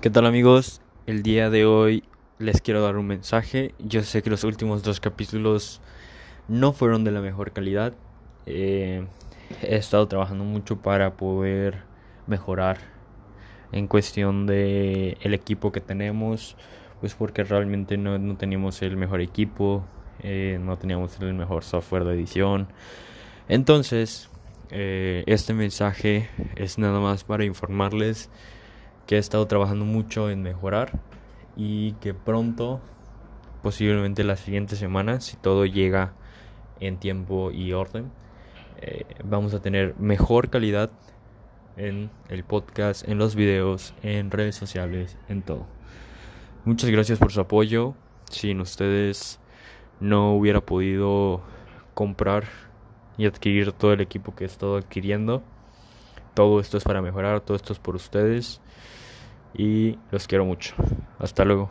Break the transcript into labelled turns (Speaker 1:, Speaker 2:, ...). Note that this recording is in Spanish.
Speaker 1: ¿Qué tal amigos? El día de hoy les quiero dar un mensaje. Yo sé que los últimos dos capítulos no fueron de la mejor calidad. Eh, he estado trabajando mucho para poder mejorar en cuestión de el equipo que tenemos, pues porque realmente no, no teníamos el mejor equipo, eh, no teníamos el mejor software de edición. Entonces, eh, este mensaje es nada más para informarles que he estado trabajando mucho en mejorar y que pronto, posiblemente las siguientes semanas, si todo llega en tiempo y orden, eh, vamos a tener mejor calidad en el podcast, en los videos, en redes sociales, en todo. Muchas gracias por su apoyo. Sin ustedes no hubiera podido comprar y adquirir todo el equipo que he estado adquiriendo. Todo esto es para mejorar, todo esto es por ustedes y los quiero mucho. Hasta luego.